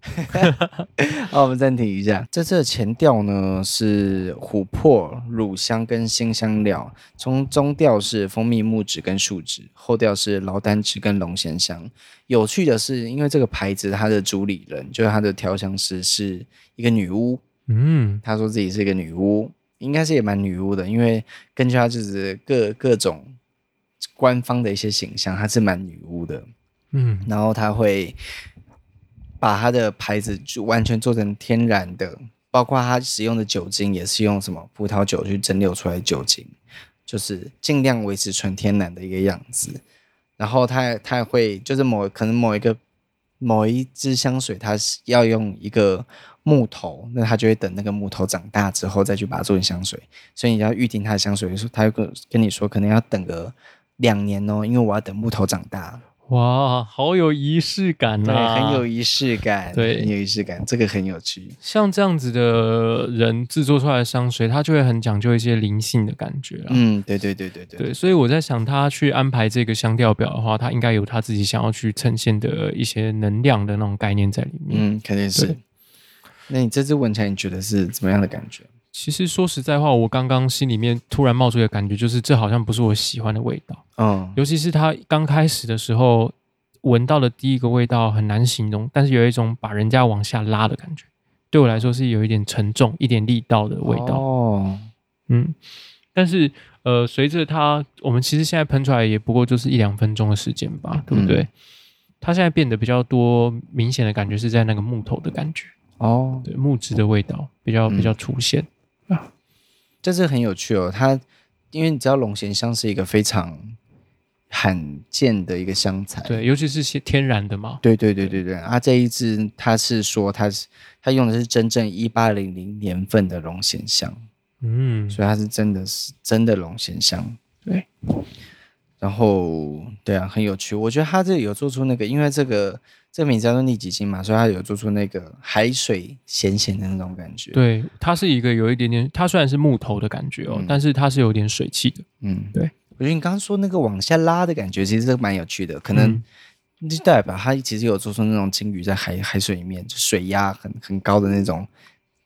好，我们暂停一下。这次的前调呢是琥珀、乳香跟辛香料，从中调是蜂蜜、木质跟树脂，后调是劳丹脂跟龙涎香。有趣的是，因为这个牌子它的主理人就是它的调香师是一个女巫。嗯，她说自己是一个女巫，应该是也蛮女巫的，因为根据她就是各各种官方的一些形象，她是蛮女巫的。嗯，然后他会把他的牌子就完全做成天然的，包括他使用的酒精也是用什么葡萄酒去蒸馏出来酒精，就是尽量维持纯天然的一个样子。然后他他会就是某可能某一个某一支香水，他是要用一个木头，那他就会等那个木头长大之后再去把它做成香水。所以你要预定他的香水的时候，他会跟跟你说可能要等个两年哦，因为我要等木头长大。哇，好有仪式感呐、啊！对，很有仪式感，对，很有仪式感，这个很有趣。像这样子的人制作出来的香水，他就会很讲究一些灵性的感觉了。嗯，对对对对对。对，所以我在想，他去安排这个香调表的话，他应该有他自己想要去呈现的一些能量的那种概念在里面。嗯，肯定是。那你这支闻起来，你觉得是怎么样的感觉？其实说实在话，我刚刚心里面突然冒出一个感觉，就是这好像不是我喜欢的味道。嗯，尤其是它刚开始的时候，闻到的第一个味道很难形容，但是有一种把人家往下拉的感觉。对我来说是有一点沉重、一点力道的味道。哦，嗯，但是呃，随着它，我们其实现在喷出来也不过就是一两分钟的时间吧，对不对？嗯、它现在变得比较多，明显的感觉是在那个木头的感觉。哦，对，木质的味道比较比较出现。这是很有趣哦。它因为你知道龙涎香是一个非常罕见的一个香材，对，尤其是些天然的嘛。对对对对对。啊，这一支它是说它是它用的是真正一八零零年份的龙涎香，嗯，所以它是真的是真的龙涎香。对，然后对啊，很有趣。我觉得它这里有做出那个，因为这个。这个名字叫做逆己经嘛，所以它有做出那个海水咸咸的那种感觉。对，它是一个有一点点，它虽然是木头的感觉哦，嗯、但是它是有点水汽的。嗯，对，我觉得你刚刚说那个往下拉的感觉，其实是蛮有趣的，可能就代表它其实有做出那种鲸鱼在海海水里面，就水压很很高的那种，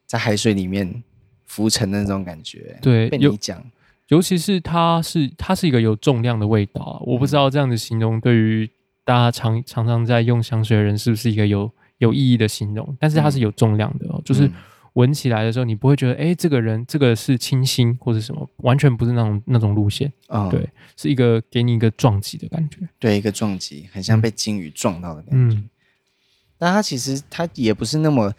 在海水里面浮沉的那种感觉。对，被你讲，尤其是它是它是一个有重量的味道啊，我不知道这样的形容对于大家常常常在用香水的人是不是一个有有意义的形容，但是它是有重量的哦，嗯、就是。闻起来的时候，你不会觉得，哎，这个人这个是清新或者什么，完全不是那种那种路线。嗯，对，是一个给你一个撞击的感觉，对，一个撞击，很像被鲸鱼撞到的感觉。嗯，但它其实它也不是那么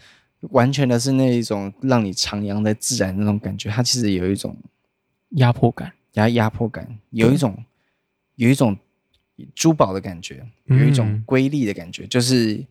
完全的是那一种让你徜徉在自然那种感觉，它其实有一种压迫感，压压迫感，有一种有一种珠宝的感觉，有一种瑰丽的感觉，嗯、就是。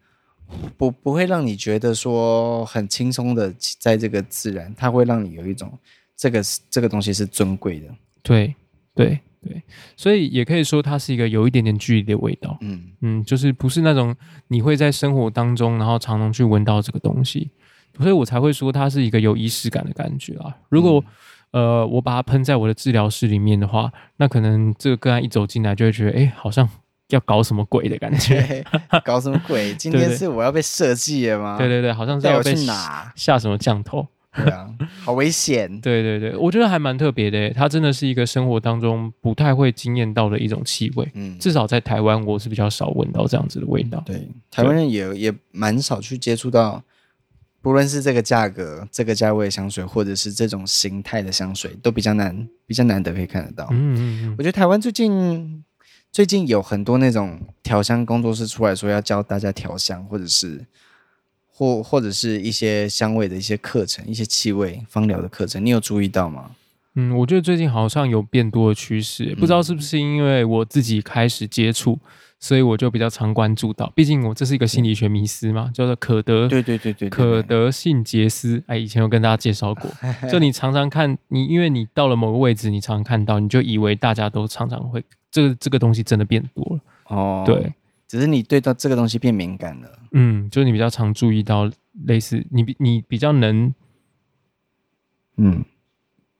不不会让你觉得说很轻松的在这个自然，它会让你有一种这个这个东西是尊贵的。对对对，所以也可以说它是一个有一点点距离的味道。嗯嗯，就是不是那种你会在生活当中然后常常去闻到这个东西，所以我才会说它是一个有仪式感的感觉啊。如果、嗯、呃我把它喷在我的治疗室里面的话，那可能这个个案一走进来就会觉得，哎，好像。要搞什么鬼的感觉？搞什么鬼？今天是我要被设计了吗？对对对，好像是要被哪下什么降头？对啊，好危险！对对对，我觉得还蛮特别的，它真的是一个生活当中不太会惊艳到的一种气味。嗯，至少在台湾，我是比较少闻到这样子的味道。对，台湾人也也蛮少去接触到，不论是这个价格、这个价位的香水，或者是这种形态的香水，都比较难，比较难得可以看得到。嗯嗯嗯，我觉得台湾最近。最近有很多那种调香工作室出来说要教大家调香，或者是或或者是一些香味的一些课程，一些气味芳疗的课程，你有注意到吗？嗯，我觉得最近好像有变多的趋势，不知道是不是因为我自己开始接触，所以我就比较常关注到。毕竟我这是一个心理学迷思嘛，叫做可得，对对对对，可得性结斯。哎，以前有跟大家介绍过，就你常常看你，因为你到了某个位置，你常常看到，你就以为大家都常常会。这个这个东西真的变多了哦，对，只是你对到这个东西变敏感了，嗯，就是你比较常注意到类似你比你比较能，嗯，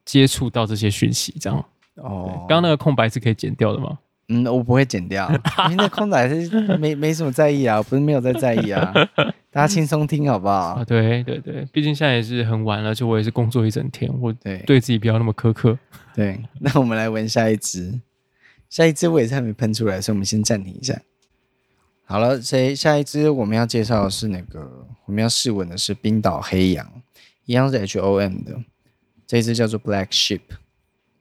接触到这些讯息，这样哦。刚刚那个空白是可以剪掉的吗？嗯，我不会剪掉，因为那空白是没没什么在意啊，不是没有在在意啊，大家轻松听好不好？啊，对对对，毕竟现在也是很晚了，就我也是工作一整天，我对对自己不要那么苛刻。对，那我们来闻下一支。下一支我也是还没喷出来，所以我们先暂停一下。好了，所以下一支我们要介绍的是那个我们要试闻的是冰岛黑羊，一样是 H O M 的，这一支叫做 Black Sheep，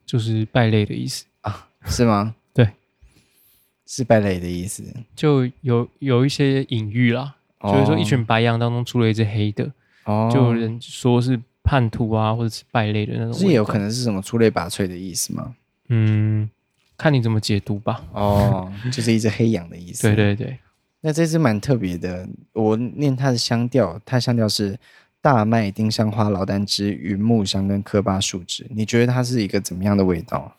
就是败类的意思啊？是吗？对，是败类的意思，就有有一些隐喻啦，所以、哦、说一群白羊当中出了一只黑的，哦，就有人说是叛徒啊，或者是败类的那种，这也有可能是什么出类拔萃的意思吗？嗯。看你怎么解读吧。哦，就是一只黑羊的意思。对对对，那这只蛮特别的。我念它的香调，它香调是大麦、丁香花、老丹脂、云木香跟科巴树脂。你觉得它是一个怎么样的味道？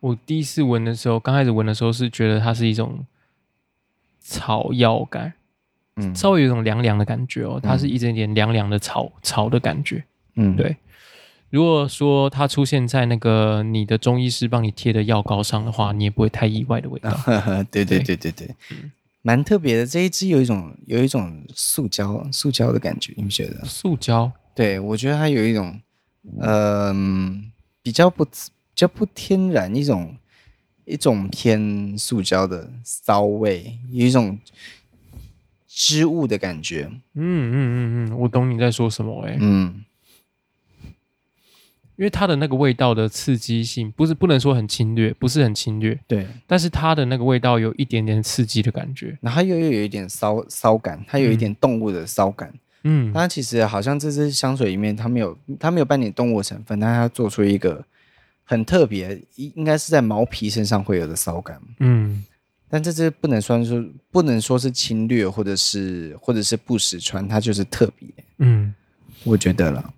我第一次闻的时候，刚开始闻的时候是觉得它是一种草药感，嗯，稍微有一种凉凉的感觉哦。它是一点点凉凉的草草的感觉，嗯，对。如果说它出现在那个你的中医师帮你贴的药膏上的话，你也不会太意外的味道。对对对对对，蛮特别的。这一支有一种有一种塑胶塑胶的感觉，你们觉得？塑胶？对，我觉得它有一种嗯、呃、比较不比较不天然一种一种偏塑胶的骚味，有一种织物的感觉。嗯嗯嗯嗯，我懂你在说什么哎、欸。嗯。因为它的那个味道的刺激性不是不能说很侵略，不是很侵略，对。但是它的那个味道有一点点刺激的感觉，然后又又有一点骚骚感，它有一点动物的骚感，嗯。它其实好像这支香水里面它没有它没有半点动物成分，但它做出一个很特别，应应该是在毛皮身上会有的骚感，嗯。但这支不能算说不能说是侵略，或者是或者是不实穿，它就是特别，嗯，我觉得了。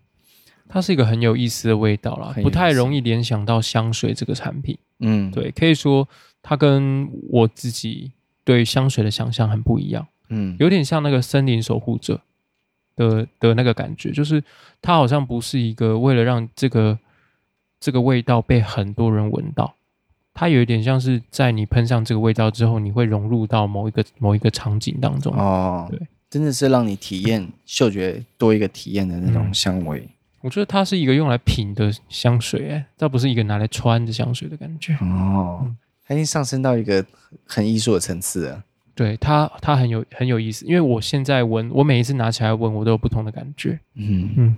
它是一个很有意思的味道啦，不太容易联想到香水这个产品。嗯，对，可以说它跟我自己对香水的想象很不一样。嗯，有点像那个森林守护者的的那个感觉，就是它好像不是一个为了让这个这个味道被很多人闻到，它有一点像是在你喷上这个味道之后，你会融入到某一个某一个场景当中。哦，对，真的是让你体验嗅觉多一个体验的那种香味。嗯、我觉得它是一个用来品的香水，哎，倒不是一个拿来穿的香水的感觉。哦，嗯、它已经上升到一个很艺术的层次了。对它，它很有很有意思，因为我现在闻，我每一次拿起来闻，我都有不同的感觉。嗯嗯，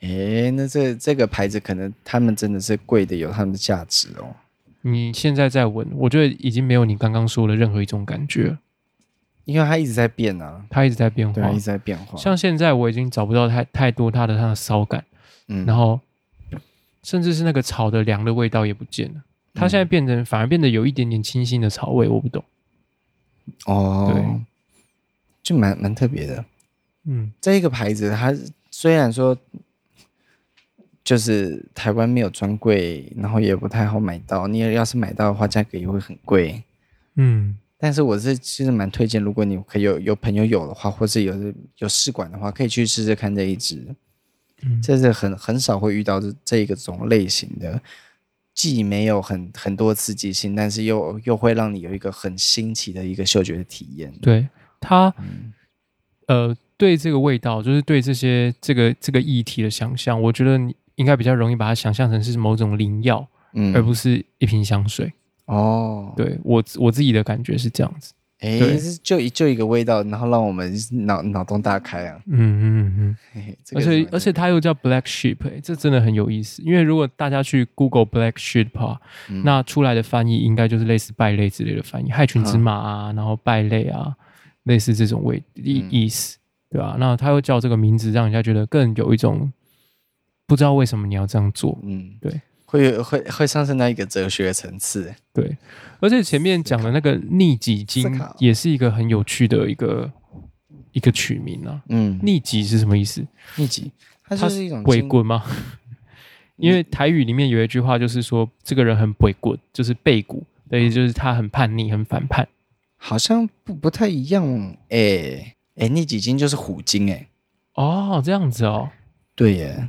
哎、欸，那这这个牌子可能他们真的是贵的有他们的价值哦。你现在在闻，我觉得已经没有你刚刚说的任何一种感觉，因为它一直在变啊，它一直在变化，对，一直在变化。像现在我已经找不到太太多它的它的骚感，嗯，然后甚至是那个草的凉的味道也不见了，它现在变成反而变得有一点点清新的草味，我不懂。哦，对，就蛮蛮特别的。嗯，这一个牌子，它虽然说就是台湾没有专柜，然后也不太好买到。你要是买到的话，价格也会很贵。嗯，但是我是其实蛮推荐，如果你可以有有朋友有的话，或是有有试管的话，可以去试试看这一支。嗯，这是很很少会遇到这这一个种类型的。既没有很很多刺激性，但是又又会让你有一个很新奇的一个嗅觉的体验。对它，嗯、呃，对这个味道，就是对这些这个这个议题的想象，我觉得你应该比较容易把它想象成是某种灵药，嗯，而不是一瓶香水。哦，对我我自己的感觉是这样子。哎，就一就一个味道，然后让我们脑脑洞大开啊！嗯嗯嗯，而且而且它又叫 Black Sheep，哎，这真的很有意思。因为如果大家去 Google Black Sheep 啊，嗯、那出来的翻译应该就是类似败类之类的翻译，害群之马啊，然后败类啊，类似这种味意意思，对吧？那它又叫这个名字，让人家觉得更有一种不知道为什么你要这样做，嗯，对。会会会上升到一个哲学层次，对，而且前面讲的那个逆己经也是一个很有趣的一个一个取名啊。嗯，逆己是什么意思？逆己，它就是一种鬼棍吗？因为台语里面有一句话，就是说这个人很鬼棍，就是背骨，所以就是他很叛逆，很反叛。好像不不太一样，哎、欸、哎、欸，逆己经就是虎经，哎，哦，这样子哦，对耶，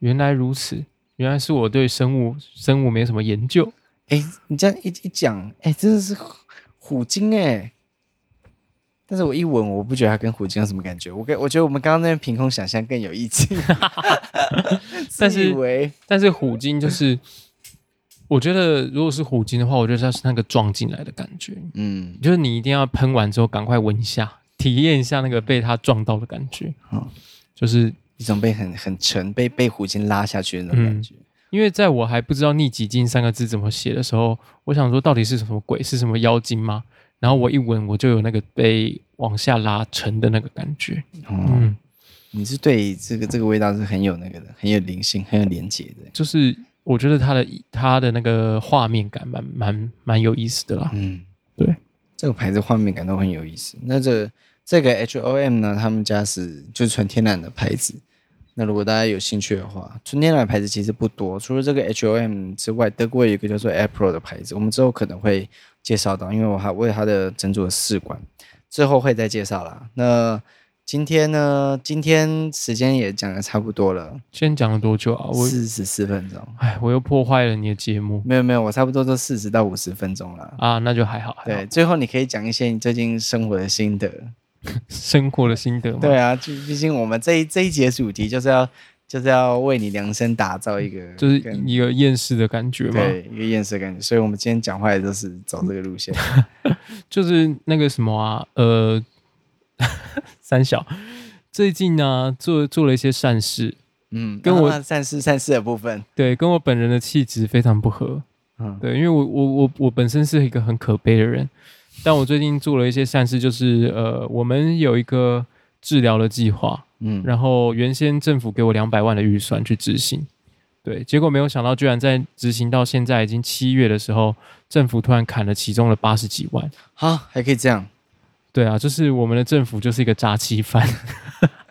原来如此。原来是我对生物生物没什么研究，哎，你这样一一讲，哎，真的是虎鲸哎，但是我一闻，我不觉得它跟虎鲸有什么感觉，我跟我觉得我们刚刚那边凭空想象更有意境，但是但是虎鲸就是，我觉得如果是虎鲸的话，我觉得它是那个撞进来的感觉，嗯，就是你一定要喷完之后赶快闻一下，体验一下那个被它撞到的感觉，嗯，就是。一种被很很沉，被被虎鲸拉下去的那种感觉。嗯，因为在我还不知道“逆己经”三个字怎么写的时候，我想说到底是什么鬼，是什么妖精吗？然后我一闻，我就有那个被往下拉沉的那个感觉。哦、嗯，你是对这个这个味道是很有那个的，很有灵性，很有连接的。就是我觉得它的它的那个画面感蛮蛮蛮有意思的啦。嗯，对，这个牌子画面感都很有意思。那这这个 H O M 呢？他们家是就是纯天然的牌子。那如果大家有兴趣的话，春天然牌子其实不多，除了这个 H.O.M 之外，德国有一个叫做 April 的牌子，我们之后可能会介绍到，因为我还为它的整组的试管，之后会再介绍啦。那今天呢？今天时间也讲的差不多了，今天讲了多久啊？我四十四分钟。哎，我又破坏了你的节目。没有没有，我差不多都四十到五十分钟了。啊，那就还好。还好。对，最后你可以讲一些你最近生活的心得。生活的心得吗？对啊，就毕竟我们这一这一节主题就是要就是要为你量身打造一个，就是一个厌世的感觉嘛。对，一个厌世的感觉。所以我们今天讲话也都是走这个路线。就是那个什么啊，呃，三小最近呢、啊、做做了一些善事，嗯，跟我善事善事的部分，对，跟我本人的气质非常不合。嗯，对，因为我我我我本身是一个很可悲的人。但我最近做了一些善事，就是呃，我们有一个治疗的计划，嗯，然后原先政府给我两百万的预算去执行，对，结果没有想到，居然在执行到现在已经七月的时候，政府突然砍了其中的八十几万，哈，还可以这样？对啊，就是我们的政府就是一个诈欺犯，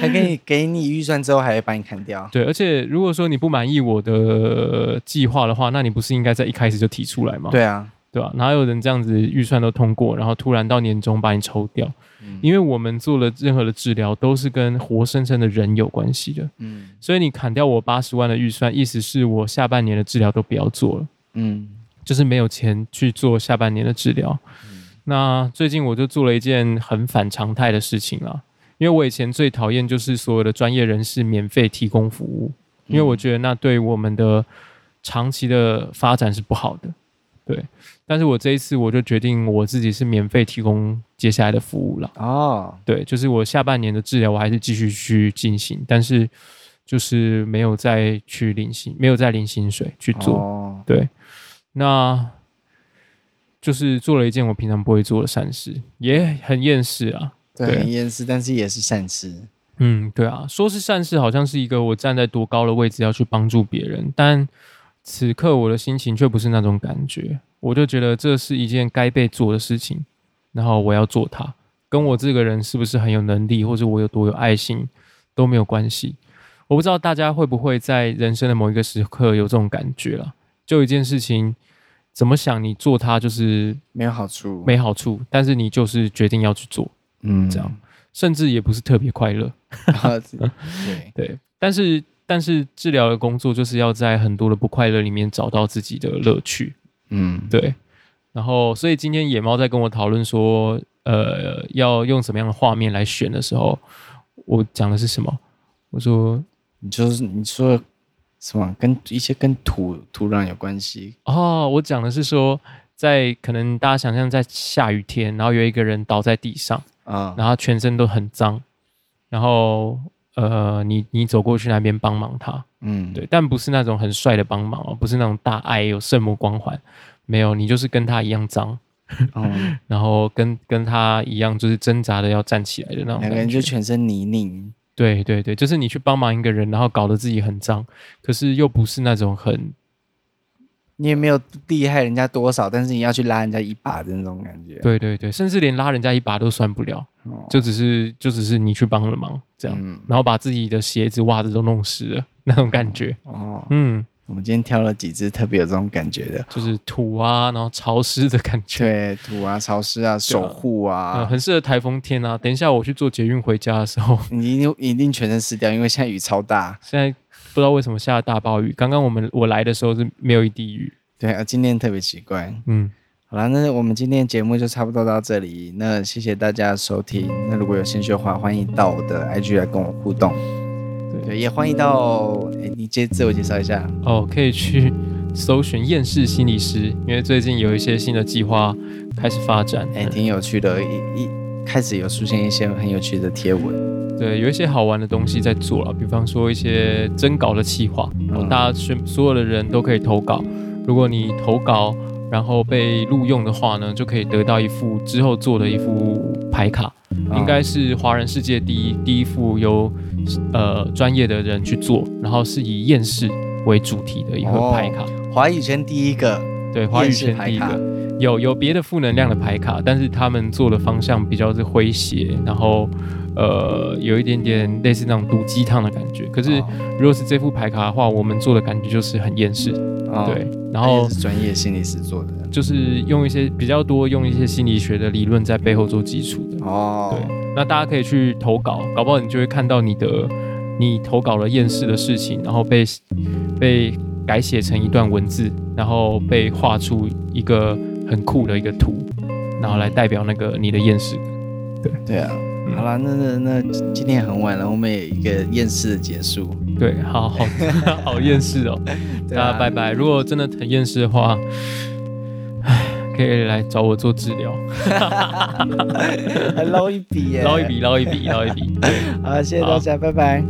还可以给你预算之后还会把你砍掉，对，而且如果说你不满意我的计划的话，那你不是应该在一开始就提出来吗？对啊。对吧？哪有人这样子预算都通过，然后突然到年终把你抽掉？嗯，因为我们做了任何的治疗都是跟活生生的人有关系的。嗯，所以你砍掉我八十万的预算，意思是我下半年的治疗都不要做了。嗯，就是没有钱去做下半年的治疗。嗯、那最近我就做了一件很反常态的事情了，因为我以前最讨厌就是所有的专业人士免费提供服务，因为我觉得那对我们的长期的发展是不好的。对，但是我这一次我就决定我自己是免费提供接下来的服务了。哦，对，就是我下半年的治疗我还是继续去进行，但是就是没有再去领薪，没有再领薪水去做。哦、对，那就是做了一件我平常不会做的善事，也很厌世啊。对，对很厌世，但是也是善事。嗯，对啊，说是善事，好像是一个我站在多高的位置要去帮助别人，但。此刻我的心情却不是那种感觉，我就觉得这是一件该被做的事情，然后我要做它，跟我这个人是不是很有能力，或者我有多有爱心都没有关系。我不知道大家会不会在人生的某一个时刻有这种感觉了，就一件事情怎么想你做它就是没有好处，没好处，但是你就是决定要去做，嗯，这样，甚至也不是特别快乐，对 对，但是。但是治疗的工作就是要在很多的不快乐里面找到自己的乐趣，嗯，对。然后，所以今天野猫在跟我讨论说，呃，要用什么样的画面来选的时候，我讲的是什么？我说，你就是你说什么？跟一些跟土土壤有关系？哦，我讲的是说，在可能大家想象在下雨天，然后有一个人倒在地上，啊，然后全身都很脏，然后。呃，你你走过去那边帮忙他，嗯，对，但不是那种很帅的帮忙哦，不是那种大爱有圣母光环，没有，你就是跟他一样脏，嗯，然后跟跟他一样就是挣扎的要站起来的那种，两个人就全身泥泞，对对对，就是你去帮忙一个人，然后搞得自己很脏，可是又不是那种很。你也没有厉害人家多少，但是你要去拉人家一把的那种感觉。对对对，甚至连拉人家一把都算不了，哦、就只是就只是你去帮了忙这样，嗯、然后把自己的鞋子袜子都弄湿了 那种感觉。哦，嗯，我们今天挑了几只特别有这种感觉的，就是土啊，然后潮湿的感觉。对，土啊，潮湿啊，守护啊，很适合台风天啊。等一下我去坐捷运回家的时候，你一定一定全身湿掉，因为现在雨超大。现在不知道为什么下了大暴雨，刚刚我们我来的时候是没有一滴雨。对啊，今天特别奇怪。嗯，好了，那我们今天节目就差不多到这里。那谢谢大家的收听。那如果有兴趣的话，欢迎到我的 IG 来跟我互动。对，对，也欢迎到，哎，你介自我介绍一下。哦，可以去搜寻厌世心理师，因为最近有一些新的计划开始发展，哎，挺有趣的。一一开始有出现一些很有趣的贴文，对，有一些好玩的东西在做了，比方说一些征稿的企划，然后大家全所有的人都可以投稿。如果你投稿，然后被录用的话呢，就可以得到一幅之后做的一副牌卡，应该是华人世界第一第一副由呃专业的人去做，然后是以厌世为主题的一个牌卡。华语圈第一个，对，华语圈第一个。有有别的负能量的牌卡，但是他们做的方向比较是诙谐，然后。呃，有一点点类似那种毒鸡汤的感觉。可是，如果是这副牌卡的话，我们做的感觉就是很厌世。哦、对，然后是专业心理师做的，就是用一些比较多用一些心理学的理论在背后做基础的。哦，对，那大家可以去投稿，搞不好你就会看到你的你投稿了厌世的事情，然后被被改写成一段文字，然后被画出一个很酷的一个图，然后来代表那个你的厌世。对，对啊。好了，那那那今天也很晚了，我们也一个厌世的结束。对，好好 好厌世哦，大家拜拜。如果真的很厌世的话，唉，可以来找我做治疗，还捞一笔耶，捞一笔，捞一笔，捞一笔。好，谢谢大家，拜拜。